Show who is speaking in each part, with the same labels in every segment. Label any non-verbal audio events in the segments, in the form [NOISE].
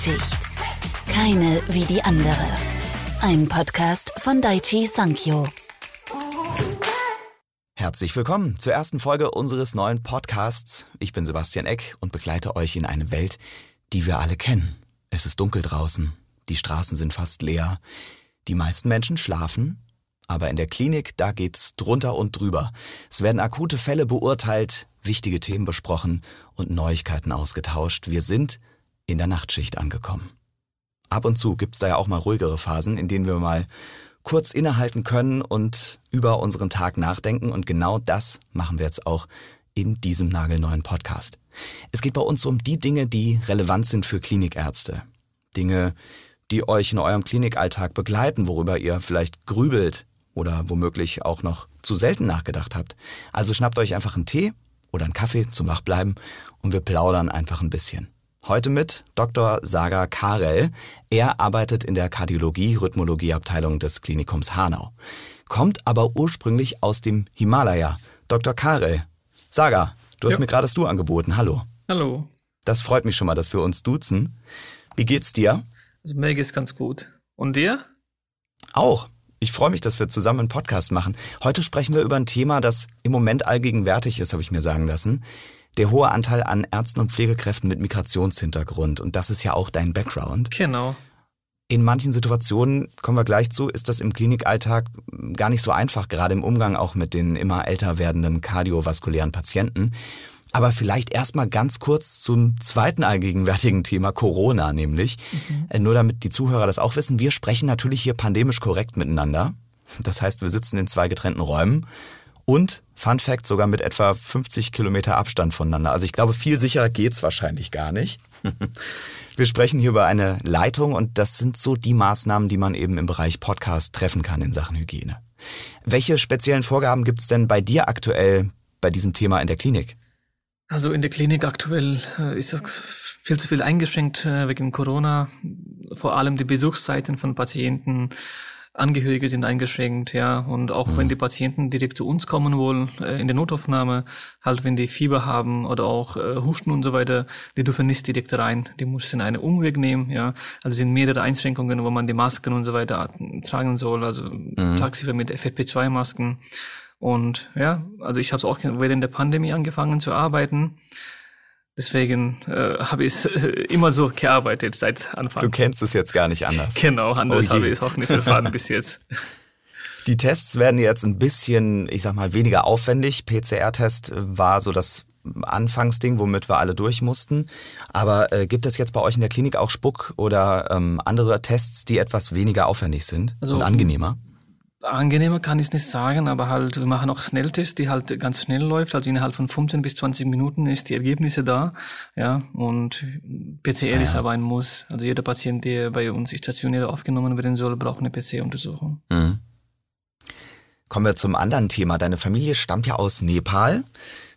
Speaker 1: Nachtschicht. Keine wie die andere. Ein Podcast von Daichi Sankyo.
Speaker 2: Herzlich willkommen zur ersten Folge unseres neuen Podcasts. Ich bin Sebastian Eck und begleite euch in eine Welt, die wir alle kennen. Es ist dunkel draußen, die Straßen sind fast leer, die meisten Menschen schlafen, aber in der Klinik, da geht's drunter und drüber. Es werden akute Fälle beurteilt, wichtige Themen besprochen und Neuigkeiten ausgetauscht. Wir sind in der Nachtschicht angekommen. Ab und zu gibt's da ja auch mal ruhigere Phasen, in denen wir mal kurz innehalten können und über unseren Tag nachdenken. Und genau das machen wir jetzt auch in diesem nagelneuen Podcast. Es geht bei uns um die Dinge, die relevant sind für Klinikärzte. Dinge, die euch in eurem Klinikalltag begleiten, worüber ihr vielleicht grübelt oder womöglich auch noch zu selten nachgedacht habt. Also schnappt euch einfach einen Tee oder einen Kaffee zum Wachbleiben und wir plaudern einfach ein bisschen. Heute mit Dr. Saga Karel. Er arbeitet in der Kardiologie-Rhythmologie-Abteilung des Klinikums Hanau. Kommt aber ursprünglich aus dem Himalaya. Dr. Karel. Saga, du hast ja. mir gerade das Du angeboten. Hallo.
Speaker 3: Hallo.
Speaker 2: Das freut mich schon mal, dass wir uns duzen. Wie geht's dir?
Speaker 3: Also mir geht's ganz gut. Und dir?
Speaker 2: Auch. Ich freue mich, dass wir zusammen einen Podcast machen. Heute sprechen wir über ein Thema, das im Moment allgegenwärtig ist, habe ich mir sagen lassen. Der hohe Anteil an Ärzten und Pflegekräften mit Migrationshintergrund. Und das ist ja auch dein Background.
Speaker 3: Genau.
Speaker 2: In manchen Situationen, kommen wir gleich zu, ist das im Klinikalltag gar nicht so einfach, gerade im Umgang auch mit den immer älter werdenden kardiovaskulären Patienten. Aber vielleicht erstmal ganz kurz zum zweiten allgegenwärtigen Thema Corona, nämlich. Mhm. Äh, nur damit die Zuhörer das auch wissen, wir sprechen natürlich hier pandemisch korrekt miteinander. Das heißt, wir sitzen in zwei getrennten Räumen und, Fun Fact, sogar mit etwa 50 Kilometer Abstand voneinander. Also ich glaube, viel sicherer geht's wahrscheinlich gar nicht. [LAUGHS] Wir sprechen hier über eine Leitung und das sind so die Maßnahmen, die man eben im Bereich Podcast treffen kann in Sachen Hygiene. Welche speziellen Vorgaben gibt's denn bei dir aktuell bei diesem Thema in der Klinik?
Speaker 3: Also in der Klinik aktuell äh, ist es viel zu viel eingeschränkt äh, wegen Corona. Vor allem die Besuchszeiten von Patienten, Angehörige sind eingeschränkt, ja. Und auch mhm. wenn die Patienten direkt zu uns kommen wollen, äh, in der Notaufnahme, halt wenn die Fieber haben oder auch äh, Husten und so weiter, die dürfen nicht direkt rein. Die müssen einen Umweg nehmen, ja. Also sind mehrere Einschränkungen, wo man die Masken und so weiter tragen soll, also mhm. tagsüber mit FFP2-Masken. Und ja, also ich habe es auch während der Pandemie angefangen zu arbeiten. Deswegen äh, habe ich äh, immer so gearbeitet seit Anfang.
Speaker 2: Du kennst es jetzt gar nicht anders. [LAUGHS]
Speaker 3: Genau, anders oh habe ich es auch nicht erfahren bis jetzt. [LAUGHS] [LAUGHS]
Speaker 2: Die Tests werden jetzt ein bisschen, ich sag mal, weniger aufwendig. PCR-Test war so das Anfangsding, womit wir alle durch mussten. Aber äh, gibt es jetzt bei euch in der Klinik auch Spuck oder ähm, andere Tests, die etwas weniger aufwendig sind also, und angenehmer?
Speaker 3: Angenehmer kann ich nicht sagen, aber halt, wir machen auch Schnelltests, die halt ganz schnell läuft. Also innerhalb von 15 bis 20 Minuten ist die Ergebnisse da. Ja, und PCR ja. ist aber ein Muss. Also jeder Patient, der bei uns stationär aufgenommen werden soll, braucht eine PCR-Untersuchung. Mhm.
Speaker 2: Kommen wir zum anderen Thema. Deine Familie stammt ja aus Nepal.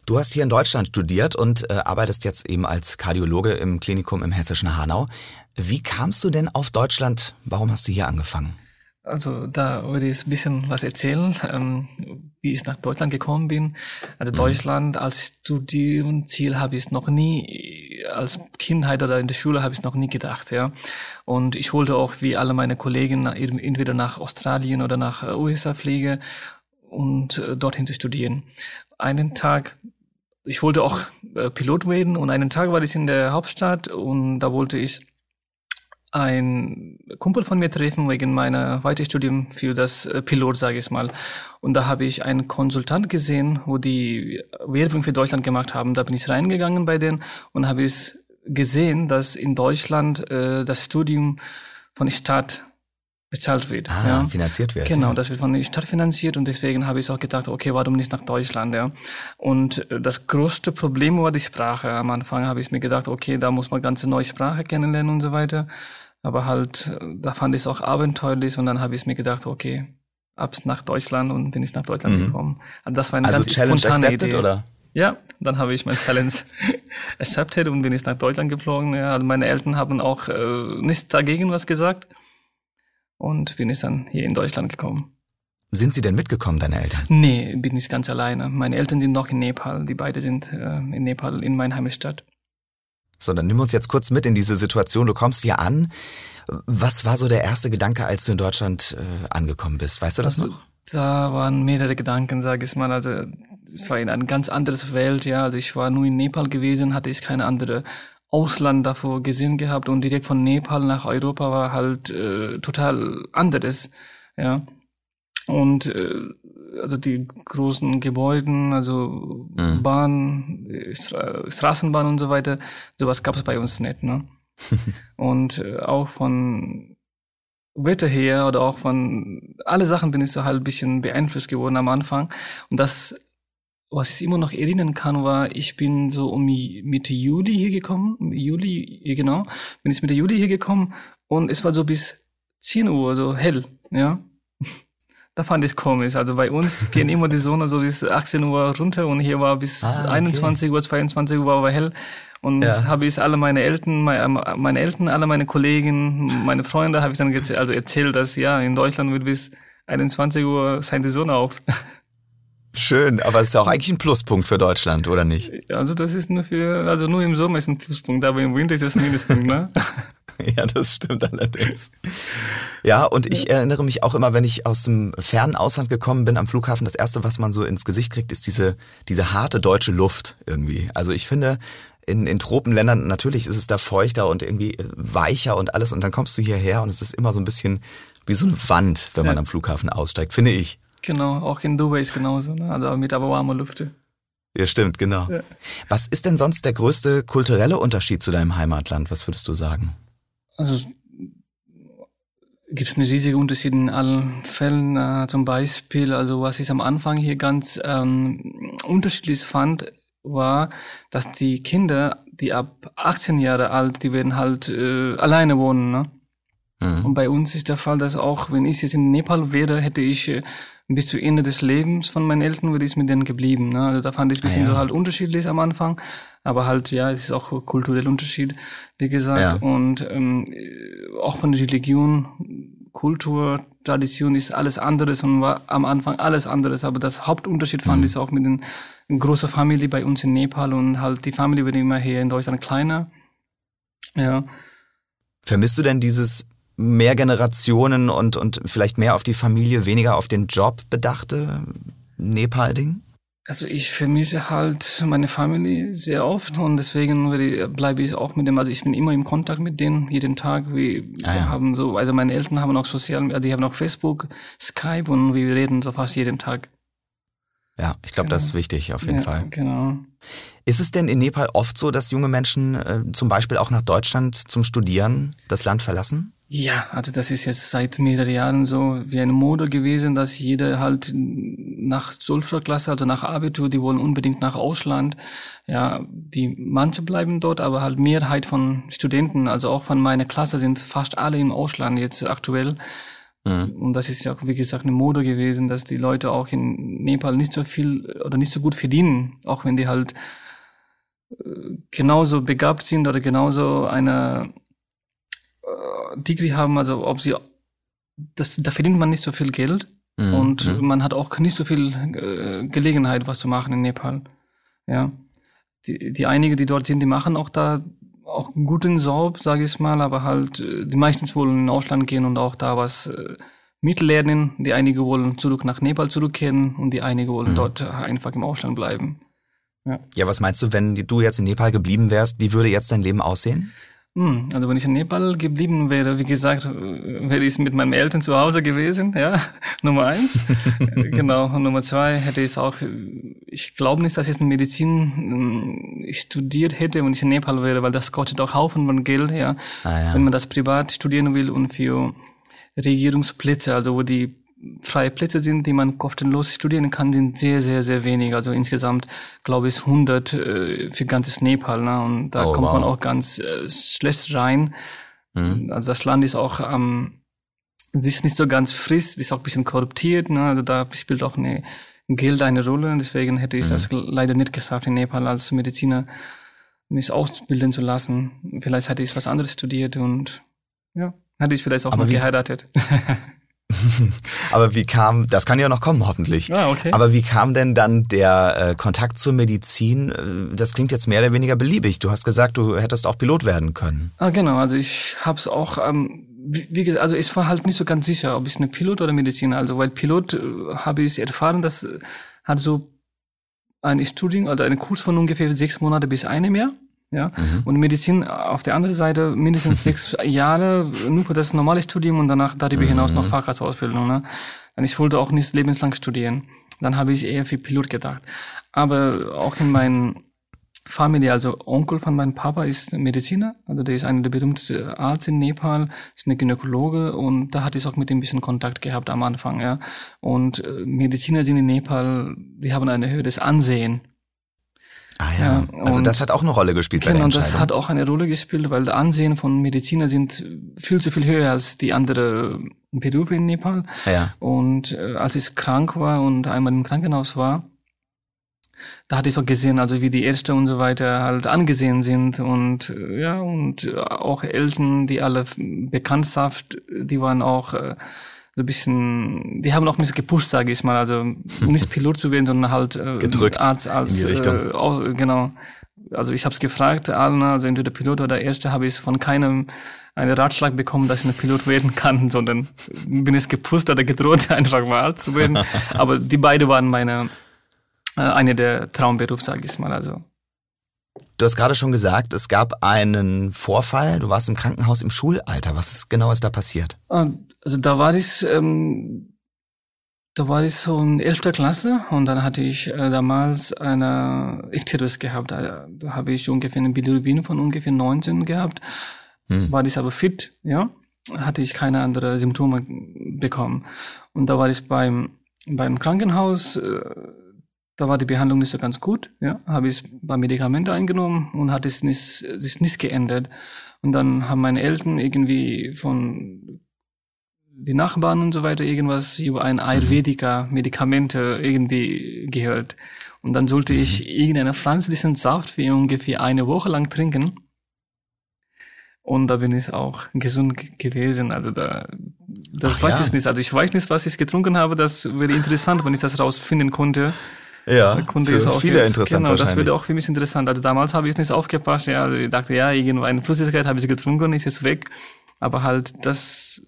Speaker 2: Du hast hier in Deutschland studiert und äh, arbeitest jetzt eben als Kardiologe im Klinikum im hessischen Hanau. Wie kamst du denn auf Deutschland? Warum hast du hier angefangen?
Speaker 3: Also da würde ich ein bisschen was erzählen, ähm, wie ich nach Deutschland gekommen bin. Also mhm. Deutschland als Studienziel habe ich noch nie, als Kindheit oder in der Schule habe ich noch nie gedacht, ja. Und ich wollte auch wie alle meine Kollegen entweder nach Australien oder nach äh, USA fliegen und äh, dorthin zu studieren. Einen Tag ich wollte auch äh, Pilot werden und einen Tag war ich in der Hauptstadt und da wollte ich ein Kumpel von mir treffen wegen meiner Weiterstudium für das äh, Pilot, sage ich mal. Und da habe ich einen Konsultant gesehen, wo die Werbung für Deutschland gemacht haben. Da bin ich reingegangen bei denen und habe es gesehen, dass in Deutschland äh, das Studium von der Stadt bezahlt wird.
Speaker 2: Ah, ja. finanziert wird.
Speaker 3: Genau, ja. das wird von der Stadt finanziert und deswegen habe ich auch gedacht, okay, warum nicht nach Deutschland, ja. Und äh, das größte Problem war die Sprache. Am Anfang habe ich mir gedacht, okay, da muss man ganze neue Sprache kennenlernen und so weiter. Aber halt, da fand ich es auch abenteuerlich und dann habe ich mir gedacht, okay, ab's nach Deutschland und bin ich nach Deutschland mhm. gekommen.
Speaker 2: Also das war eine also ganz Challenge spontane accepted, Idee. oder?
Speaker 3: Ja, dann habe ich mein Challenge [LAUGHS] accepted und bin ich nach Deutschland geflogen. Ja, also meine Eltern haben auch äh, nichts dagegen was gesagt und bin ich dann hier in Deutschland gekommen.
Speaker 2: Sind Sie denn mitgekommen, deine Eltern?
Speaker 3: Nee, bin ich ganz alleine. Meine Eltern sind noch in Nepal. Die beiden sind äh, in Nepal, in meiner Heimatstadt.
Speaker 2: So, dann nimm uns jetzt kurz mit in diese Situation. Du kommst hier an. Was war so der erste Gedanke, als du in Deutschland äh, angekommen bist? Weißt du das also, noch?
Speaker 3: Da waren mehrere Gedanken, sage ich mal. Also es war in eine ganz andere Welt, ja. Also ich war nur in Nepal gewesen, hatte ich keine andere Ausland davor gesehen gehabt und direkt von Nepal nach Europa war halt äh, total anderes, ja. Und äh, also die großen Gebäuden, also mhm. Bahn, Stra Straßenbahn und so weiter, sowas gab es bei uns nicht, ne? [LAUGHS] und äh, auch von Wetter her oder auch von alle Sachen bin ich so halt ein bisschen beeinflusst geworden am Anfang. Und das, was ich immer noch erinnern kann, war, ich bin so um Mitte Juli hier gekommen, Juli, genau, bin ich Mitte Juli hier gekommen und es war so bis 10 Uhr, so hell, ja. Da fand ich komisch. Also bei uns [LAUGHS] gehen immer die Sonne so bis 18 Uhr runter und hier war bis ah, okay. 21 Uhr, 22 Uhr war aber hell. Und ja. habe ich alle meine Eltern, meine, Eltern, alle meine Kollegen, meine Freunde, habe ich dann also erzählt, dass ja, in Deutschland wird bis 21 Uhr scheint die Sonne auf.
Speaker 2: Schön, aber es ist ja auch eigentlich ein Pluspunkt für Deutschland, oder nicht?
Speaker 3: Also das ist nur für, also nur im Sommer ist ein Pluspunkt, aber im Winter ist es ein Minuspunkt, ne? [LAUGHS]
Speaker 2: ja, das stimmt allerdings. Ja, und ich erinnere mich auch immer, wenn ich aus dem fernen Ausland gekommen bin am Flughafen, das erste, was man so ins Gesicht kriegt, ist diese, diese harte deutsche Luft irgendwie. Also ich finde, in, in Tropenländern, natürlich ist es da feuchter und irgendwie weicher und alles und dann kommst du hierher und es ist immer so ein bisschen wie so eine Wand, wenn man ja. am Flughafen aussteigt, finde ich.
Speaker 3: Genau, auch in Dubai ist genauso, ne? also mit aber warmer Lüfte.
Speaker 2: Ja, stimmt, genau. Ja. Was ist denn sonst der größte kulturelle Unterschied zu deinem Heimatland? Was würdest du sagen?
Speaker 3: Also gibt es einen riesigen Unterschied in allen Fällen. Äh, zum Beispiel, also was ich am Anfang hier ganz ähm, unterschiedlich fand, war, dass die Kinder, die ab 18 Jahre alt, die werden halt äh, alleine wohnen. Ne? Mhm. Und bei uns ist der Fall, dass auch, wenn ich jetzt in Nepal wäre, hätte ich äh, bis zu Ende des Lebens von meinen Eltern würde ich mit denen geblieben. Ne? Also da fand ich es ein bisschen ah, ja. so halt unterschiedlich am Anfang. Aber halt, ja, es ist auch kulturell Unterschied, wie gesagt. Ja. Und ähm, auch von der Religion, Kultur, Tradition ist alles anderes und war am Anfang alles anderes. Aber das Hauptunterschied fand mhm. ich auch mit den großen Familie bei uns in Nepal und halt die Familie wird immer hier in Deutschland kleiner. Ja.
Speaker 2: Vermisst du denn dieses mehr Generationen und, und vielleicht mehr auf die Familie, weniger auf den Job bedachte Nepal-Ding?
Speaker 3: Also ich vermisse halt meine Familie sehr oft und deswegen bleibe ich auch mit dem, also ich bin immer im Kontakt mit denen, jeden Tag. Wir ah, ja. haben so, also meine Eltern haben auch sozial, also die haben auch Facebook, Skype und wir reden so fast jeden Tag.
Speaker 2: Ja, ich glaube, genau. das ist wichtig auf jeden ja, Fall.
Speaker 3: Genau.
Speaker 2: Ist es denn in Nepal oft so, dass junge Menschen äh, zum Beispiel auch nach Deutschland zum Studieren das Land verlassen?
Speaker 3: Ja, also das ist jetzt seit mehreren Jahren so wie eine Mode gewesen, dass jeder halt nach Sulfurklasse, also nach Abitur, die wollen unbedingt nach Ausland. Ja, die manche bleiben dort, aber halt Mehrheit von Studenten, also auch von meiner Klasse sind fast alle im Ausland jetzt aktuell. Mhm. Und das ist ja auch, wie gesagt, eine Mode gewesen, dass die Leute auch in Nepal nicht so viel oder nicht so gut verdienen, auch wenn die halt äh, genauso begabt sind oder genauso eine Degree haben, also ob sie, das, da verdient man nicht so viel Geld mhm. und mhm. man hat auch nicht so viel äh, Gelegenheit, was zu machen in Nepal. Ja, die, die einige, die dort sind, die machen auch da auch einen guten Job, sage ich mal, aber halt äh, die meistens wollen in Ausland gehen und auch da was äh, mitlernen. Die einige wollen zurück nach Nepal zurückkehren und die einige wollen mhm. dort einfach im Ausland bleiben.
Speaker 2: Ja. ja, was meinst du, wenn du jetzt in Nepal geblieben wärst, wie würde jetzt dein Leben aussehen?
Speaker 3: Hm, also wenn ich in Nepal geblieben wäre, wie gesagt, wäre ich mit meinen Eltern zu Hause gewesen, ja, [LAUGHS] Nummer eins. [LAUGHS] genau, und Nummer zwei hätte ich auch, ich glaube nicht, dass ich in Medizin hm, studiert hätte, wenn ich in Nepal wäre, weil das kostet auch Haufen von Geld, ja. Ah, ja. Wenn man das privat studieren will und für Regierungsplätze, also wo die freie Plätze sind, die man kostenlos studieren kann, sind sehr, sehr, sehr wenig. Also insgesamt, glaube ich, 100 äh, für ganzes Nepal. Ne? Und da oh, kommt wow. man auch ganz äh, schlecht rein. Mhm. Also das Land ist auch ähm, sich nicht so ganz frisch, ist auch ein bisschen korruptiert. Ne? Also da spielt auch eine Geld eine Rolle. Deswegen hätte ich mhm. das leider nicht geschafft, in Nepal als Mediziner mich ausbilden zu lassen. Vielleicht hätte ich was anderes studiert und ja, hätte ich vielleicht auch Aber mal geheiratet. [LAUGHS] [LAUGHS]
Speaker 2: Aber wie kam, das kann ja noch kommen, hoffentlich.
Speaker 3: Ah, okay.
Speaker 2: Aber wie kam denn dann der äh, Kontakt zur Medizin? Äh, Das klingt jetzt mehr oder weniger beliebig. Du hast gesagt, du hättest auch Pilot werden können.
Speaker 3: Ah, genau, also ich habe es auch, ähm, wie, wie gesagt, also ich war halt nicht so ganz sicher, ob ich eine Pilot oder Mediziner, also weil Pilot äh, habe ich erfahren, das äh, hat so ein Studium oder einen Kurs von ungefähr sechs Monate bis einem Jahr. Ja, und Medizin auf der anderen Seite mindestens [LAUGHS] sechs Jahre nur für das normale Studium und danach darüber hinaus noch Facharztausbildung. Ne? Und ich wollte auch nicht lebenslang studieren. Dann habe ich eher für Pilot gedacht. Aber auch in meinen Familie, also Onkel von meinem Papa ist Mediziner, also der ist einer der berühmtesten Arzt in Nepal, ist eine Gynäkologe und da hatte ich auch mit ihm ein bisschen Kontakt gehabt am Anfang, ja. Und äh, Mediziner sind in Nepal, die haben ein höheres Ansehen.
Speaker 2: Ah ja,
Speaker 3: Ja,
Speaker 2: also das hat auch eine Rolle gespielt bei der
Speaker 3: Genau,
Speaker 2: Entscheidung.
Speaker 3: das hat auch eine Rolle gespielt, weil der Ansehen von Mediziner sind viel zu viel höher als die anderen Berufe in Nepal.
Speaker 2: ja.
Speaker 3: Und äh, als ich krank war und einmal im Krankenhaus war, da hatte ich auch gesehen, also wie die Ärzte und so weiter halt angesehen sind und äh, ja und auch Eltern, die alle Bekanntschaft, die waren auch äh, so ein bisschen, die haben auch ein bisschen gepusht, sage ich mal, also [LAUGHS] nicht Pilot zu werden, sondern halt äh,
Speaker 2: Gedrückt
Speaker 3: Arzt als
Speaker 2: in die Richtung.
Speaker 3: Äh, auch, genau. Also ich habe es gefragt, allen, also entweder Pilot oder Erste, habe ich von keinem einen Ratschlag bekommen, dass ich ein Pilot werden kann, [LAUGHS] sondern bin es gepusht oder gedroht, [LAUGHS] einfach mal Arzt zu werden. Aber die beide waren meine äh, eine der Traumberuf, sage ich mal. Also
Speaker 2: Du hast gerade schon gesagt, es gab einen Vorfall. Du warst im Krankenhaus im Schulalter. Was ist, genau ist da passiert?
Speaker 3: Also da war ich, ähm, da war ich so in 11. Klasse und dann hatte ich äh, damals eine Ikterus gehabt. Da, da habe ich ungefähr eine Bilirubin von ungefähr 19 gehabt.
Speaker 2: Hm.
Speaker 3: War ich aber fit, ja, hatte ich keine anderen Symptome bekommen. Und da war ich beim, beim Krankenhaus, äh, da war die Behandlung nicht so ganz gut, ja, habe ich ein paar Medikamente eingenommen und hat es nicht, sich nicht geändert. Und dann haben meine Eltern irgendwie von die Nachbarn und so weiter irgendwas über ein Ayurvedica-Medikamente irgendwie gehört. Und dann sollte ich irgendeinen pflanzlichen Saft für ungefähr eine Woche lang trinken. Und da bin ich auch gesund gewesen. Also da, das
Speaker 2: Ach
Speaker 3: weiß
Speaker 2: ja.
Speaker 3: ich nicht. Also ich weiß nicht, was ich getrunken habe. Das wäre interessant, wenn ich das rausfinden konnte.
Speaker 2: Ja,
Speaker 3: Kunde
Speaker 2: für viele
Speaker 3: jetzt,
Speaker 2: interessant
Speaker 3: Genau, das würde auch für mich interessant. Also damals habe ich nicht aufgepasst. Ja, also ich dachte, ja, irgendeine Flüssigkeit habe ich getrunken, ist jetzt weg. Aber halt, das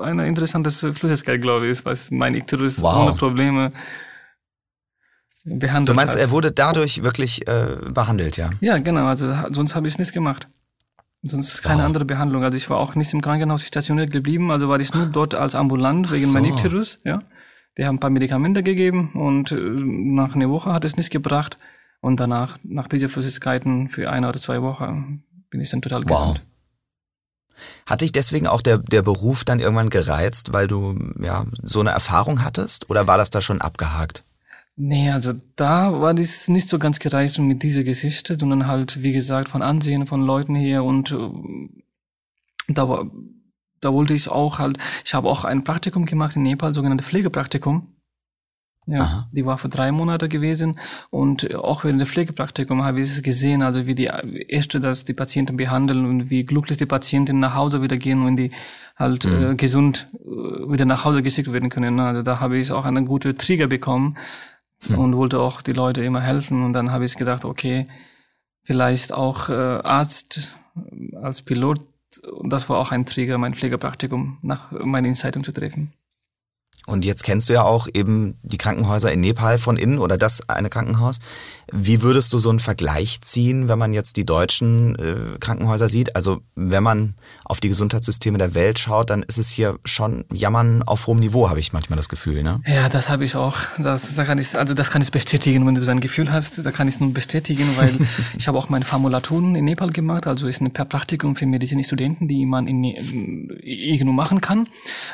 Speaker 3: eine interessante Flüssigkeit, glaube ich, was mein Ikterus
Speaker 2: Wow.
Speaker 3: ohne Probleme behandelt
Speaker 2: Du meinst,
Speaker 3: hat.
Speaker 2: er wurde dadurch wirklich äh, behandelt, ja?
Speaker 3: Ja, genau. Also sonst habe ich nichts gemacht. Sonst keine
Speaker 2: Wow.
Speaker 3: andere Behandlung. Also ich war auch nicht im Krankenhaus stationiert geblieben. Also war ich nur dort als ambulant wegen
Speaker 2: so.
Speaker 3: meinem Ikterus. Ja, die haben ein paar Medikamente gegeben und äh, nach einer Woche hat es nichts gebracht. Und danach, nach dieser Flüssigkeiten für eine oder zwei Wochen, bin ich dann total
Speaker 2: Wow.
Speaker 3: gesund.
Speaker 2: Hat dich deswegen auch der, der Beruf dann irgendwann gereizt, weil du ja so eine Erfahrung hattest? Oder war das da schon abgehakt?
Speaker 3: Nee, also da war das nicht so ganz gereicht mit dieser Geschichte, sondern halt, wie gesagt, von Ansehen von Leuten hier und äh, da war, da wollte ich auch halt, ich habe auch ein Praktikum gemacht in Nepal, sogenannte Pflegepraktikum. Ja,
Speaker 2: Aha.
Speaker 3: die war für drei Monate gewesen und auch während der Pflegepraktikum habe ich es gesehen, also wie die Ärzte das die Patienten behandeln und wie glücklich die Patienten nach Hause wieder gehen und die halt äh, gesund äh, wieder nach Hause geschickt werden können. ne? Also da habe ich auch einen guten Trigger bekommen und wollte auch die Leute immer helfen und dann habe ich gedacht, okay, vielleicht auch äh, Arzt äh, als Pilot und das war auch ein Trigger, mein Pflegepraktikum nach meiner Entscheidung zu treffen.
Speaker 2: Und jetzt kennst du ja auch eben die Krankenhäuser in Nepal von innen oder das eine Krankenhaus. Wie würdest du so einen Vergleich ziehen, wenn man jetzt die deutschen äh, Krankenhäuser sieht? Also wenn man auf die Gesundheitssysteme der Welt schaut, dann ist es hier schon Jammern auf hohem Niveau, habe ich manchmal das Gefühl. Ne?
Speaker 3: Ja, das habe ich auch. Das, da kann ich, also das kann ich bestätigen, wenn du so ein Gefühl hast. Da kann ich es nur bestätigen, weil [LAUGHS] ich habe auch meine Formulaturen in Nepal gemacht. Also ist ein Praktikum für Medizinstudenten, die man in, in irgendwo machen kann.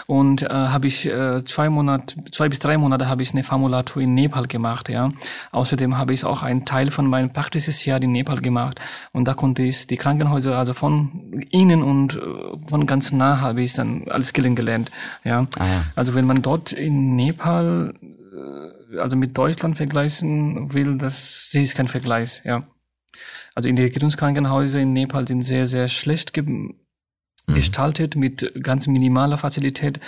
Speaker 3: Und äh, habe ich äh, zwei Monate, zwei bis drei Monate habe ich eine Formulatur in Nepal gemacht. Ja. Außerdem habe ich auch einen Teil von meinem praktisches Jahr in Nepal gemacht. Und da konnte ich die Krankenhäuser, also von innen und äh, von ganz nah habe ich dann alles kennengelernt. Ja.
Speaker 2: Ah, ja.
Speaker 3: Also wenn man dort in Nepal, äh, also mit Deutschland vergleichen will, das ich kein Vergleich, ja. Also in die Regierungskrankenhäuser in Nepal sind sehr, sehr schlecht ge gestaltet mit ganz minimaler Fazilität.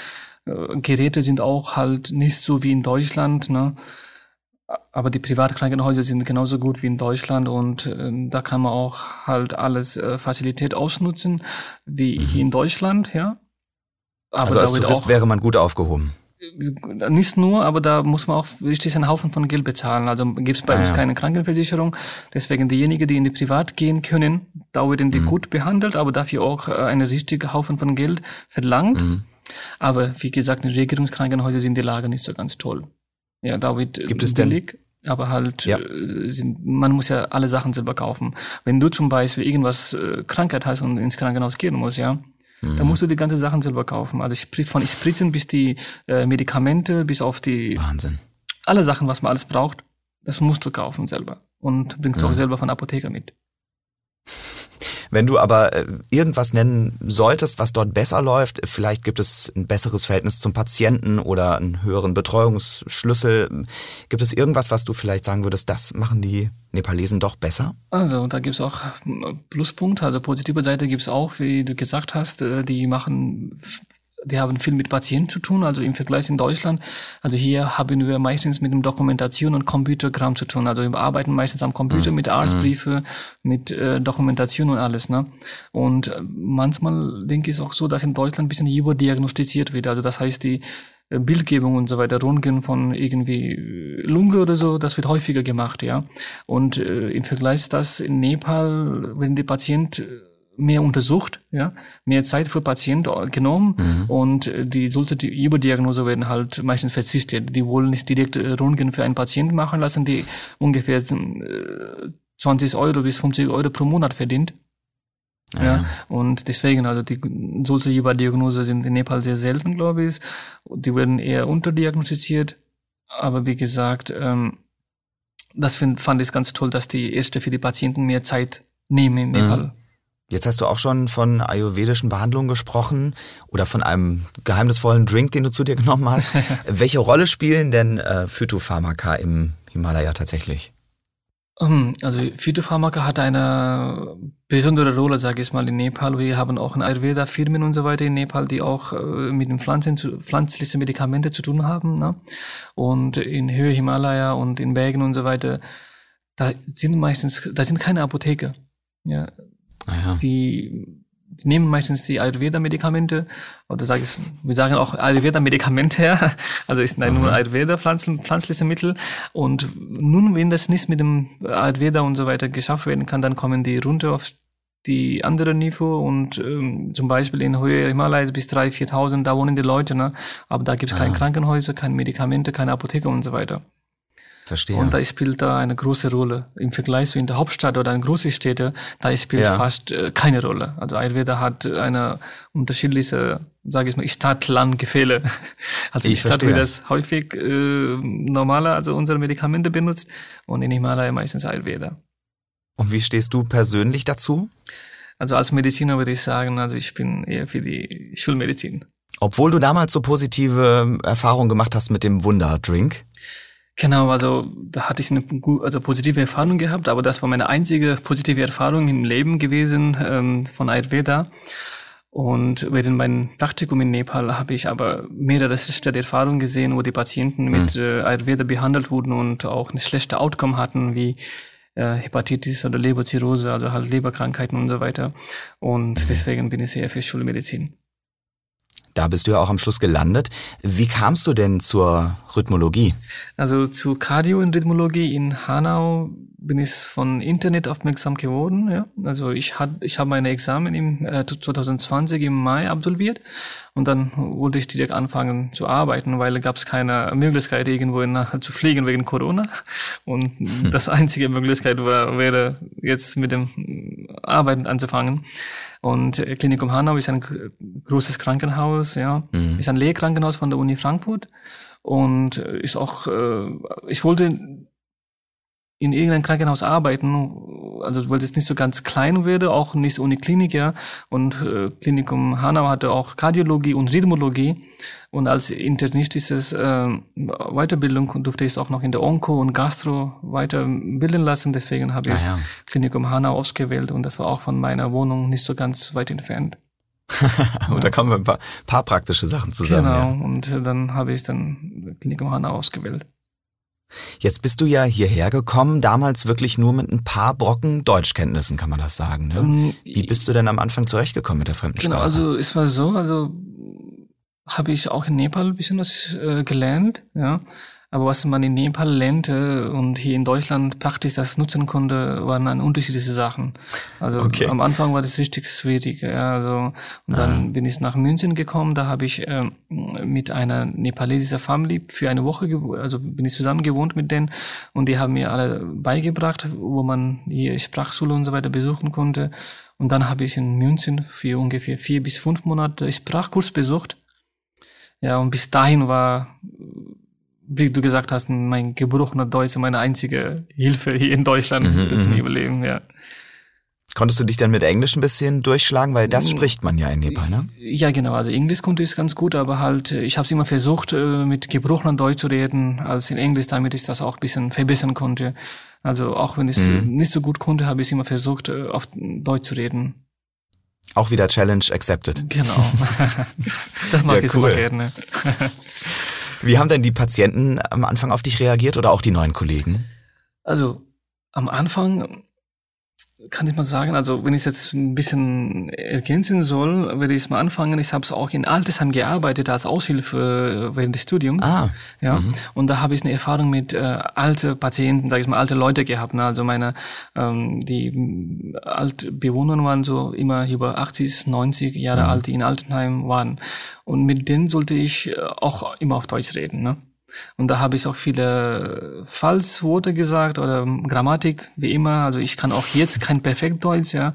Speaker 3: äh, Geräte sind auch halt nicht so wie in Deutschland, ne? Aber die Privatkrankenhäuser sind genauso gut wie in Deutschland und äh, da kann man auch halt alles äh, Facilität ausnutzen, wie mhm. hier in Deutschland, ja.
Speaker 2: Aber also als Tourist auch, wäre man gut aufgehoben.
Speaker 3: Äh, nicht nur, aber da muss man auch richtig einen Haufen von Geld bezahlen. Also gibt es bei ah, uns ja. keine Krankenversicherung. Deswegen diejenigen, die in die Privat gehen können, da werden die mhm. gut behandelt, aber dafür auch äh, einen richtigen Haufen von Geld verlangt. Mhm. Aber wie gesagt, in Regierungskrankenhäusern sind die Lage nicht so ganz toll. Ja, da wird
Speaker 2: Gibt es billig,
Speaker 3: denn? aber halt ja. Äh, sind, man muss ja alle Sachen selber kaufen. Wenn du zum Beispiel irgendwas äh, Krankheit hast und ins Krankenhaus gehen musst, ja, mhm. dann musst du die ganze Sachen selber kaufen. Also von Spritzen bis die äh, Medikamente, bis auf die
Speaker 2: Wahnsinn.
Speaker 3: Alle Sachen, was man alles braucht, das musst du kaufen selber und bringst mhm. auch selber von Apotheker mit.
Speaker 2: Wenn du aber äh, irgendwas nennen solltest, was dort besser läuft, vielleicht gibt es ein besseres Verhältnis zum Patienten oder einen höheren Betreuungsschlüssel. Gibt es irgendwas, was du vielleicht sagen würdest, das machen die Nepalesen doch besser?
Speaker 3: Also da gibt's auch Pluspunkte, also positive Seite gibt's auch, wie du gesagt hast, äh, die machen die haben viel mit Patienten zu tun, also im Vergleich in Deutschland. Also hier haben wir meistens mit dem Dokumentation und Computerkram zu tun. Also wir arbeiten meistens am Computer mhm. mit Arztbriefe, mit äh, Dokumentation und alles. Ne? Und äh, manchmal denke ich es auch so, dass in Deutschland ein bisschen überdiagnostiziert wird. Also das heißt, die äh, Bildgebung und so weiter, Röntgen von irgendwie äh, Lunge oder so, das wird häufiger gemacht, ja. Und äh, im Vergleich das in Nepal, wenn der Patient mehr untersucht, ja, mehr Zeit für Patient genommen mhm. und die sollte die Überdiagnose werden halt meistens verzichtet. Die wollen nicht direkt äh, Röntgen für einen Patienten machen lassen, die ungefähr 20 äh, Euro bis 50 Euro pro Monat verdient. Ja. ja. und deswegen, also die solche Überdiagnose sind in Nepal sehr selten, glaube ich. Die werden eher unterdiagnostiziert. Aber wie gesagt, ähm, das find, fand ich ganz toll, dass die Ärzte für die Patienten mehr Zeit nehmen in Nepal. Mhm.
Speaker 2: Jetzt hast du auch schon von ayurvedischen Behandlungen gesprochen oder von einem geheimnisvollen Drink, den du zu dir genommen hast. [LAUGHS] Welche Rolle spielen denn äh, Phytopharmaka im Himalaya tatsächlich?
Speaker 3: Ähm, also Phytopharmaka hat eine besondere Rolle, sage ich mal, in Nepal. Wir haben auch Ayurveda-Firmen und so weiter in Nepal, die auch äh, mit den Pflanzen, pflanzlichen Medikamente zu tun haben. Ne? Und in Höhe Himalaya und in Bergen und so weiter, da sind meistens, da sind keine Apotheke. Ja, Ah, die, die nehmen meistens die Ayurveda-Medikamente, oder sag ich, wir sagen auch Ayurveda-Medikamente [LAUGHS] her, also ist nein, nur Ayurveda pflanzen, pflanzliche Mittel. Und nun, wenn das nicht mit dem Ayurveda und so weiter geschafft werden kann, dann kommen die runter auf die andere Niveau und ähm, zum Beispiel in Höhe Himalaya bis 3.000, 4.000, da wohnen die Leute, ne? aber da gibt es keine ah. Krankenhäuser, keine Medikamente, keine Apotheke und so weiter.
Speaker 2: Verstehe.
Speaker 3: Und da spielt da eine große Rolle. Im Vergleich zu in der Hauptstadt oder in großen Städten, da spielt ja. fast äh, keine Rolle. Also Ayurveda hat eine unterschiedliche, sage ich mal, Stadt-Land-Gefälle. [LAUGHS] Also in ich Stadt wird das häufig äh, normaler, also unsere Medikamente benutzt und in Himalaya meistens Ayurveda.
Speaker 2: Und wie stehst du persönlich dazu?
Speaker 3: Also als Mediziner würde ich sagen, also ich bin eher für die Schulmedizin.
Speaker 2: Obwohl du damals so positive Erfahrungen gemacht hast mit dem Wunderdrink?
Speaker 3: Genau, also da hatte ich eine also positive Erfahrung gehabt, aber das war meine einzige positive Erfahrung im Leben gewesen ähm, von Ayurveda. Und während meinem Praktikum in Nepal habe ich aber mehrere schlechte Erfahrungen gesehen, wo die Patienten mhm. mit äh, Ayurveda behandelt wurden und auch eine schlechte Outcome hatten, wie äh, Hepatitis oder Leberzirrhose, also halt Leberkrankheiten und so weiter. Und deswegen bin ich sehr für Schulmedizin.
Speaker 2: Da bist du ja auch am Schluss gelandet. Wie kamst du denn zur Rhythmologie?
Speaker 3: Also zu Cardio und Rhythmologie in Hanau bin ich von Internet aufmerksam geworden. Ja. Also ich hatte, ich habe meine Examen im äh, 2020 im Mai absolviert und dann wollte ich direkt anfangen zu arbeiten, weil gab es keine Möglichkeit irgendwo nach, zu fliegen wegen Corona und hm. [LAUGHS] das einzige Möglichkeit war, wäre jetzt mit dem Arbeiten anzufangen. Und Klinikum Hanau ist ein großes Krankenhaus, ja, mhm. ist ein Lehrkrankenhaus von der Uni Frankfurt und ist auch, äh, ich wollte in irgendeinem Krankenhaus arbeiten, also weil es nicht so ganz klein würde, auch nicht ohne Klinik, ja. Und äh, Klinikum Hanau hatte auch Kardiologie und Rhythmologie. Und als internistisches äh, Weiterbildung durfte ich es auch noch in der Onko und Gastro weiterbilden lassen. Deswegen habe ich ah, ja. Klinikum Hanau ausgewählt und das war auch von meiner Wohnung nicht so ganz weit entfernt. [LAUGHS]
Speaker 2: und da kommen ein paar, paar, praktische Sachen zusammen.
Speaker 3: Genau, ja. und dann habe ich dann Klinikum Hanau ausgewählt.
Speaker 2: Jetzt bist du ja hierher gekommen, damals wirklich nur mit ein paar Brocken Deutschkenntnissen, kann man das sagen. Ne? Ähm, Wie bist du denn am Anfang zurechtgekommen mit der fremden
Speaker 3: genau,
Speaker 2: Sprache?
Speaker 3: Genau, also es war so, also habe ich auch in Nepal ein bisschen was äh, gelernt, ja. Aber was man in Nepal lernte und hier in Deutschland praktisch das nutzen konnte, waren dann unterschiedliche Sachen. Also okay. am Anfang war das richtig schwierig. Ja, also und dann ah. bin ich nach München gekommen. Da habe ich äh, mit einer nepalesischen Family für eine Woche, also bin ich zusammen gewohnt mit denen und die haben mir alle beigebracht, wo man hier Sprachschule und so weiter besuchen konnte. Und dann habe ich in München für ungefähr vier bis fünf Monate Sprachkurs besucht. Ja, und bis dahin war wie du gesagt hast, mein gebrochener Deutsch meine einzige Hilfe hier in Deutschland mhm, zum mhm. Überleben, ja.
Speaker 2: Konntest du dich dann mit Englisch ein bisschen durchschlagen, weil das spricht man ja in Nepal, ne?
Speaker 3: Ja, genau. Also Englisch konnte ich ganz gut, aber halt, ich habe es immer versucht, äh, mit gebrochenem Deutsch zu reden, als in Englisch, damit ich das auch ein bisschen verbessern konnte. Also auch wenn ich es mhm. nicht so gut konnte, habe ich immer versucht, äh, auf Deutsch zu reden.
Speaker 2: Auch wieder Challenge accepted.
Speaker 3: Genau. [LAUGHS] das mag ja, ich cool. super gerne. [LAUGHS]
Speaker 2: Wie haben denn die Patienten am Anfang auf dich reagiert oder auch die neuen Kollegen?
Speaker 3: Also am Anfang kann ich mal sagen, also wenn ich jetzt ein bisschen ergänzen soll, werde ich es mal anfangen. Ich habe es auch in Altersheim gearbeitet als Aushilfe während des Studiums. Ah. Ja. Mhm. Und da habe ich eine Erfahrung mit äh, alte Patienten, sag ich mal, alte Leute gehabt. Ne? Also meine, ähm, die Altbewohner waren so immer über 80, 90 Jahre mhm. alt, die in Altenheim waren. Und mit denen sollte ich äh, auch immer auf Deutsch reden. Ne? Und da habe ich auch viele Falsworte gesagt oder Grammatik, wie immer. Also ich kann auch jetzt kein perfekt Deutsch, ja.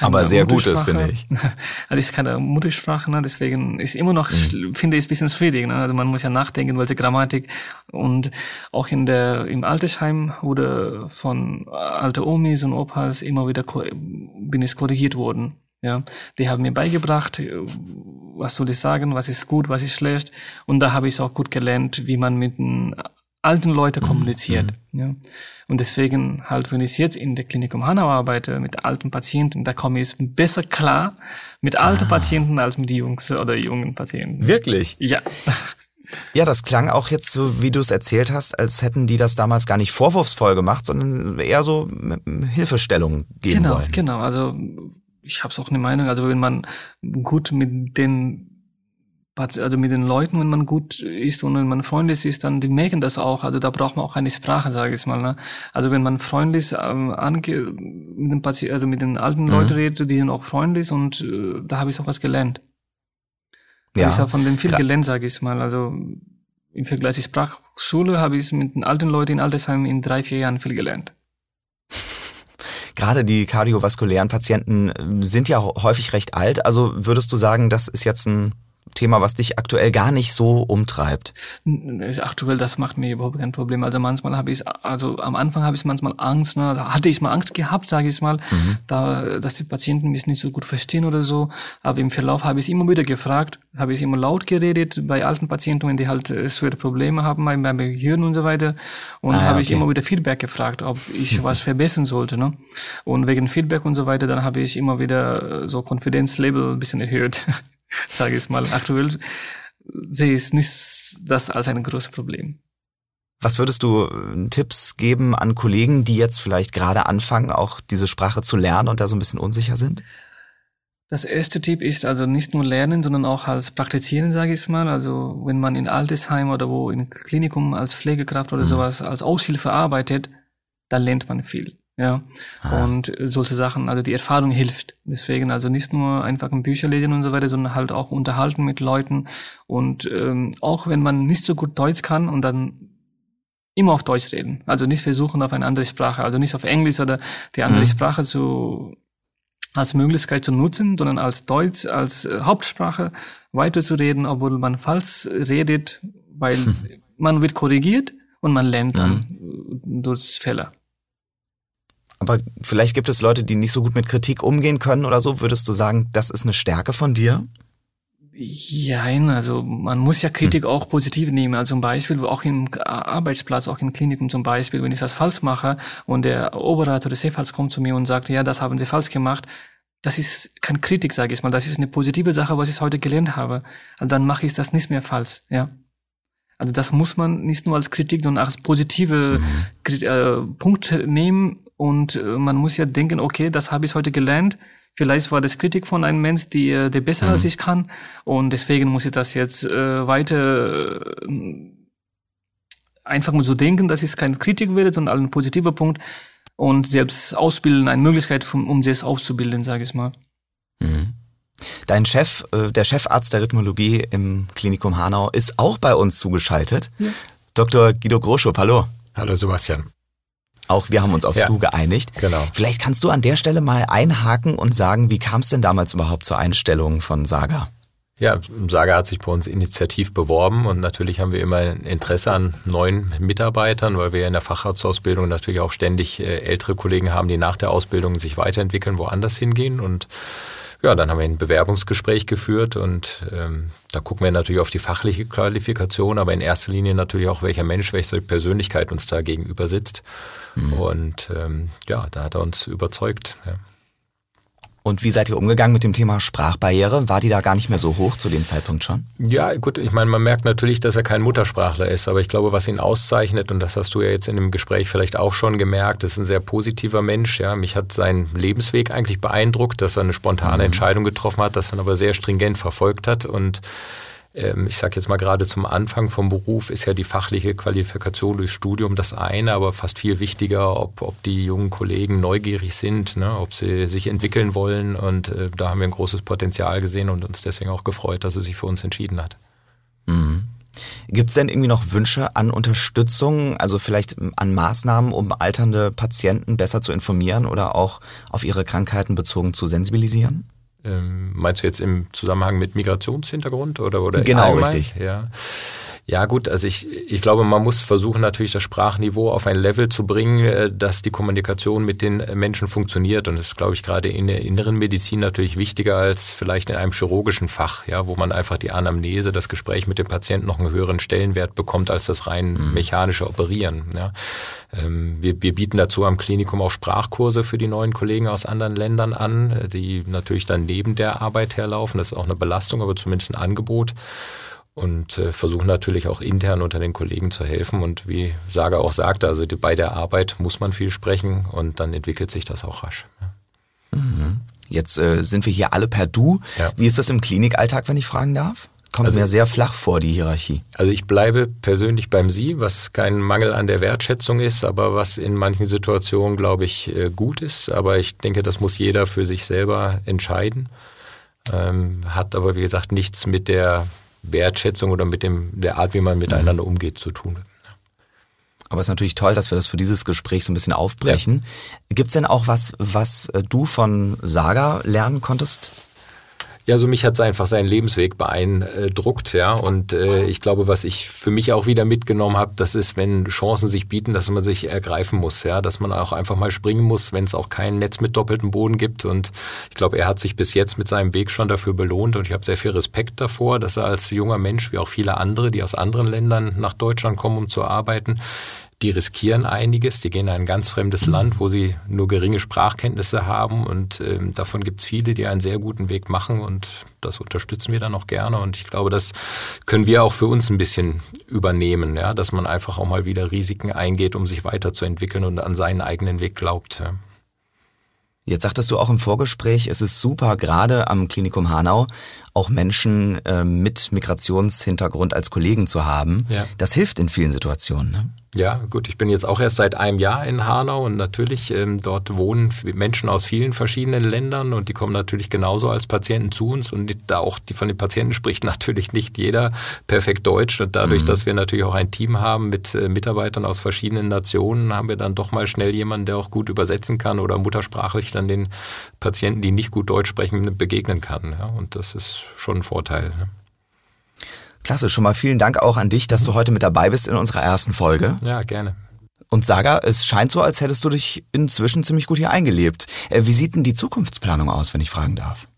Speaker 2: Aber sehr gutes, finde ich. [LAUGHS]
Speaker 3: Also ich kann Muttersprache, ne? deswegen ist immer noch, mhm. finde ich, ein bisschen schwierig. Ne? Also man muss ja nachdenken, welche Grammatik. Und auch in der, im Altersheim wurde von alte Omis und Opas immer wieder, bin ich korrigiert worden. Ja, die haben mir beigebracht, äh, was soll ich sagen, was ist gut, was ist schlecht. Und da habe ich auch gut gelernt, wie man mit den alten Leuten kommuniziert. Mhm. Ja. Und deswegen halt, wenn ich jetzt in der Klinik um Hanau arbeite mit alten Patienten, da komme ich besser klar mit alten ah. Patienten als mit Jungs oder jungen Patienten.
Speaker 2: Wirklich?
Speaker 3: Ja. [LAUGHS]
Speaker 2: Ja, das klang auch jetzt so, wie du es erzählt hast, als hätten die das damals gar nicht vorwurfsvoll gemacht, sondern eher so Hilfestellung geben
Speaker 3: genau,
Speaker 2: wollen.
Speaker 3: Genau, also ich habe auch eine Meinung, also wenn man gut mit den also mit den Leuten, wenn man gut ist und wenn man freundlich ist, dann die merken das auch. Also da braucht man auch eine Sprache, sage ich mal. Ne? Also wenn man freundlich ähm, ange mit den Patient, also mit den alten mhm. Leuten redet, die sind auch freundlich und äh, da habe ich auch was gelernt. Ja, habe ich auch von dem viel klar. gelernt, sage ich mal. Also im Vergleich zur Sprachschule habe ich mit den alten Leuten in Altersheim in drei, vier Jahren viel gelernt.
Speaker 2: Gerade die kardiovaskulären Patienten äh, sind ja häufig recht alt. Also würdest du sagen, das ist jetzt ein Thema, was dich aktuell gar nicht so umtreibt?
Speaker 3: Aktuell, das macht mir überhaupt kein Problem. Also manchmal habe ich, also am Anfang habe ich manchmal Angst, ne? da hatte ich mal Angst gehabt, sage ich mal, mhm. da, dass die Patienten mich nicht so gut verstehen oder so. Aber im Verlauf habe ich immer wieder gefragt, habe ich immer laut geredet bei alten Patienten, wenn die halt äh, schwere Probleme haben beim, beim Gehirn und so weiter. Und ah, habe okay. ich immer wieder Feedback gefragt, ob ich was verbessern sollte. Ne? Und wegen Feedback und so weiter, dann habe ich immer wieder äh, so Konfidenzlevel ein bisschen erhöht. [LAUGHS] [LAUGHS] sage ich mal. Aktuell sehe ich nicht das als ein großes Problem.
Speaker 2: Was würdest du äh, Tipps geben an Kollegen, die jetzt vielleicht gerade anfangen, auch diese Sprache zu lernen und da so ein bisschen unsicher sind?
Speaker 3: Das erste Tipp ist also nicht nur lernen, sondern auch als praktizieren, sage ich mal. Also wenn man in Altersheim oder wo in Klinikum als Pflegekraft oder mhm. sowas als Aushilfe arbeitet, dann lernt man viel. Ja, ah. und solche Sachen, also die Erfahrung hilft. Deswegen also nicht nur einfach ein Bücher lesen und so weiter, sondern halt auch unterhalten mit Leuten. Und ähm, auch wenn man nicht so gut Deutsch kann und dann immer auf Deutsch reden. Also nicht versuchen auf eine andere Sprache, also nicht auf Englisch oder die andere mhm. Sprache zu als Möglichkeit zu nutzen, sondern als Deutsch, als äh, Hauptsprache weiterzureden, obwohl man falsch redet, weil [LAUGHS] man wird korrigiert und man lernt dann mhm. durch Fehler.
Speaker 2: Aber vielleicht gibt es Leute, die nicht so gut mit Kritik umgehen können oder so. Würdest du sagen, das ist eine Stärke von dir?
Speaker 3: Ja, also man muss ja Kritik hm. auch positiv nehmen. Also zum Beispiel auch im Arbeitsplatz, auch in Kliniken zum Beispiel, wenn ich das falsch mache und der Oberarzt oder Chefarzt kommt zu mir und sagt, ja, das haben Sie falsch gemacht, das ist keine Kritik, sage ich mal. Das ist eine positive Sache, was ich heute gelernt habe. Und dann mache ich das nicht mehr falsch. Ja. Also das muss man nicht nur als Kritik, sondern als positive mhm. äh, Punkt nehmen. Und äh, man muss ja denken, okay, das habe ich heute gelernt. Vielleicht war das Kritik von einem Mensch, die, äh, der besser mhm. als ich kann. Und deswegen muss ich das jetzt äh, weiter äh, einfach nur so denken, dass es keine Kritik wird, sondern ein positiver Punkt. Und selbst ausbilden, eine Möglichkeit, um selbst auszubilden, sage ich mal.
Speaker 2: Mhm. Dein Chef, äh, der Chefarzt der Rhythmologie im Klinikum Hanau, ist auch bei uns zugeschaltet. Ja. Dr. Guido Groschow, hallo.
Speaker 4: Hallo Sebastian.
Speaker 2: Auch wir haben uns aufs ja, Du geeinigt.
Speaker 4: Genau.
Speaker 2: Vielleicht kannst du an der Stelle mal einhaken und sagen, wie kam es denn damals überhaupt zur Einstellung von Saga?
Speaker 4: Ja, Saga hat sich bei uns initiativ beworben und natürlich haben wir immer Interesse an neuen Mitarbeitern, weil wir in der Facharztausbildung natürlich auch ständig äh, ältere Kollegen haben, die nach der Ausbildung sich weiterentwickeln, woanders hingehen und ja, dann haben wir ein Bewerbungsgespräch geführt und ähm, da gucken wir natürlich auf die fachliche Qualifikation, aber in erster Linie natürlich auch, welcher Mensch, welche Persönlichkeit uns da gegenüber sitzt. Mhm. Und ähm, ja, da hat er uns überzeugt. Ja.
Speaker 2: Und wie seid ihr umgegangen mit dem Thema Sprachbarriere? War die da gar nicht mehr so hoch zu dem Zeitpunkt schon?
Speaker 4: Ja, gut, ich meine, man merkt natürlich, dass er kein Muttersprachler ist, aber ich glaube, was ihn auszeichnet, und das hast du ja jetzt in dem Gespräch vielleicht auch schon gemerkt, ist ein sehr positiver Mensch. Ja. Mich hat sein Lebensweg eigentlich beeindruckt, dass er eine spontane mhm. Entscheidung getroffen hat, das dann aber sehr stringent verfolgt hat und ich sage jetzt mal gerade zum Anfang vom Beruf ist ja die fachliche Qualifikation durchs Studium das eine, aber fast viel wichtiger, ob, ob die jungen Kollegen neugierig sind, ne, ob sie sich entwickeln wollen. Und äh, da haben wir ein großes Potenzial gesehen und uns deswegen auch gefreut, dass er sich für uns entschieden hat.
Speaker 2: Mhm. Gibt es denn irgendwie noch Wünsche an Unterstützung, also vielleicht an Maßnahmen, um alternde Patienten besser zu informieren oder auch auf ihre Krankheiten bezogen zu sensibilisieren?
Speaker 4: Ähm, meinst du jetzt im Zusammenhang mit Migrationshintergrund oder oder
Speaker 2: Genau, allgemein? richtig.
Speaker 4: Ja. Ja gut, also ich, ich glaube, man muss versuchen natürlich das Sprachniveau auf ein Level zu bringen, äh, dass die Kommunikation mit den Menschen funktioniert. Und das ist, glaube ich, gerade in der inneren Medizin natürlich wichtiger als vielleicht in einem chirurgischen Fach, ja, wo man einfach die Anamnese, das Gespräch mit dem Patienten noch einen höheren Stellenwert bekommt als das rein mhm. mechanische Operieren. Ja. Ähm, wir, wir bieten dazu am Klinikum auch Sprachkurse für die neuen Kollegen aus anderen Ländern an, die natürlich dann neben der Arbeit herlaufen. Das ist auch eine Belastung, aber zumindest ein Angebot und äh, versuchen natürlich auch intern unter den Kollegen zu helfen. Und wie Sager auch sagte, also die, bei der Arbeit muss man viel sprechen und dann entwickelt sich das auch rasch.
Speaker 2: Ja. Mhm. Jetzt äh, sind wir hier alle per Du. Ja. Wie ist das im Klinikalltag, wenn ich fragen darf? Kommt also, mir sehr flach vor, die Hierarchie.
Speaker 4: Also ich bleibe persönlich beim Sie, was kein Mangel an der Wertschätzung ist, aber was in manchen Situationen, glaube ich, äh, gut ist. Aber ich denke, das muss jeder für sich selber entscheiden. Ähm, hat aber, wie gesagt, nichts mit der Wertschätzung oder mit dem, der Art, wie man miteinander mhm. umgeht, zu tun.
Speaker 2: Aber es ist natürlich toll, dass wir das für dieses Gespräch so ein bisschen aufbrechen. Ja. Gibt es denn auch was, was äh, du von Saga lernen konntest?
Speaker 4: Ja, so mich hat es einfach seinen Lebensweg beeindruckt, ja. Und äh, ich glaube, was ich für mich auch wieder mitgenommen habe, das ist, wenn Chancen sich bieten, dass man sich ergreifen muss, ja, dass man auch einfach mal springen muss, wenn es auch kein Netz mit doppeltem Boden gibt. Und ich glaube, er hat sich bis jetzt mit seinem Weg schon dafür belohnt und ich habe sehr viel Respekt davor, dass er als junger Mensch, wie auch viele andere, die aus anderen Ländern nach Deutschland kommen, um zu arbeiten, die riskieren einiges, die gehen in ein ganz fremdes Land, wo sie nur geringe Sprachkenntnisse haben und ähm, davon gibt es viele, die einen sehr guten Weg machen und das unterstützen wir dann auch gerne und ich glaube, das können wir auch für uns ein bisschen übernehmen, ja, dass man einfach auch mal wieder Risiken eingeht, um sich weiterzuentwickeln und an seinen eigenen Weg glaubt. Ja.
Speaker 2: Jetzt sagtest du auch im Vorgespräch, es ist super, gerade am Klinikum Hanau auch Menschen äh, mit Migrationshintergrund als Kollegen zu haben. Ja. Das hilft in vielen Situationen. Ne?
Speaker 4: Ja, gut, ich bin jetzt auch erst seit einem Jahr in Hanau und natürlich ähm, dort wohnen Menschen aus vielen verschiedenen Ländern und die kommen natürlich genauso als Patienten zu uns und da auch die von den Patienten spricht [LAUGHS] natürlich nicht jeder perfekt Deutsch und dadurch, mhm. dass wir natürlich auch ein Team haben mit äh, Mitarbeitern aus verschiedenen Nationen, haben wir dann doch mal schnell jemanden, der auch gut übersetzen kann oder muttersprachlich dann den Patienten, die nicht gut Deutsch sprechen, begegnen kann. Ja, und das ist schon ein Vorteil. Ne?
Speaker 2: Klasse, schon mal vielen Dank auch an dich, dass du heute mit dabei bist in unserer ersten Folge.
Speaker 4: Ja, gerne.
Speaker 2: Und Saga, es scheint so, als hättest du dich inzwischen ziemlich gut hier eingelebt. Äh, wie sieht denn die Zukunftsplanung aus, wenn ich fragen darf?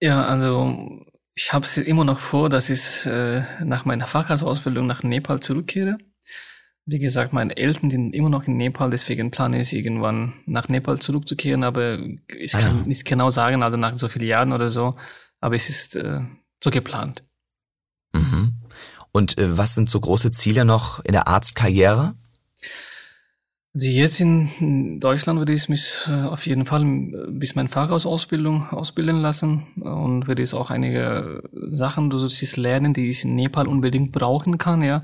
Speaker 3: Ja, also ich habe es immer noch vor, dass ich äh, nach meiner Facharztausbildung nach Nepal zurückkehre. Wie gesagt, meine Eltern sind immer noch in Nepal, deswegen plane ich irgendwann nach Nepal zurückzukehren, aber ich
Speaker 2: Ah,
Speaker 3: kann
Speaker 2: ja.
Speaker 3: nicht genau sagen, also nach so vielen Jahren oder so, aber es ist äh, so geplant.
Speaker 2: Mhm. Und äh, was sind so große Ziele noch in der Arztkarriere?
Speaker 3: Also jetzt in Deutschland würde ich mich äh, auf jeden Fall äh, bis mein Fachausbildung ausbilden lassen und würde ich auch einige Sachen durch das Lernen, die ich in Nepal unbedingt brauchen kann, ja.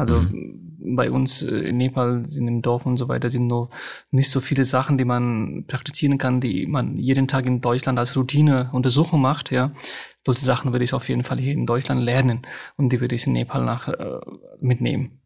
Speaker 3: Also bei uns äh, in Nepal, in dem Dorf und so weiter, sind nur nicht so viele Sachen, die man praktizieren kann, die man jeden Tag in Deutschland als Routineuntersuchung macht, ja. Solche Sachen würde ich auf jeden Fall hier in Deutschland lernen und die würde ich in Nepal nach äh, mitnehmen.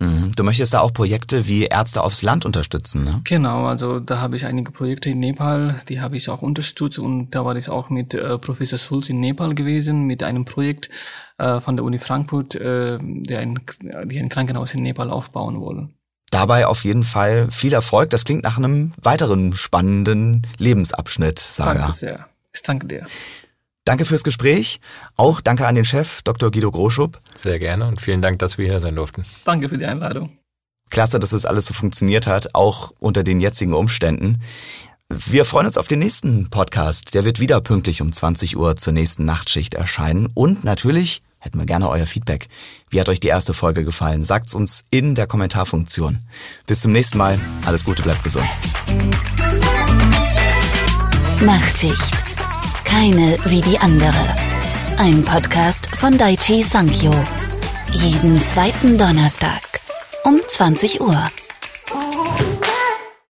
Speaker 2: Mhm. Du möchtest da auch Projekte wie Ärzte aufs Land unterstützen, ne?
Speaker 3: Genau, also da habe ich einige Projekte in Nepal, die habe ich auch unterstützt und da war ich auch mit äh, Professor Schulz in Nepal gewesen, mit einem Projekt äh, von der Uni Frankfurt, äh, der ein, die ein Krankenhaus in Nepal aufbauen wollen.
Speaker 2: Dabei auf jeden Fall viel Erfolg. Das klingt nach einem weiteren spannenden Lebensabschnitt, Saga.
Speaker 3: Danke sehr. Ich danke dir.
Speaker 2: Danke fürs Gespräch. Auch danke an den Chef, Dr. Guido Groschub.
Speaker 4: Sehr gerne und vielen Dank, dass wir hier sein durften.
Speaker 3: Danke für die Einladung.
Speaker 2: Klasse, dass es alles so funktioniert hat, auch unter den jetzigen Umständen. Wir freuen uns auf den nächsten Podcast. Der wird wieder pünktlich um 20 Uhr zur nächsten Nachtschicht erscheinen. Und natürlich hätten wir gerne euer Feedback. Wie hat euch die erste Folge gefallen? Sagt's uns in der Kommentarfunktion. Bis zum nächsten Mal. Alles Gute, bleibt gesund.
Speaker 1: Nachtschicht. Keine wie die andere. Ein Podcast von Daichi Sankyo. Jeden zweiten Donnerstag um 20 Uhr.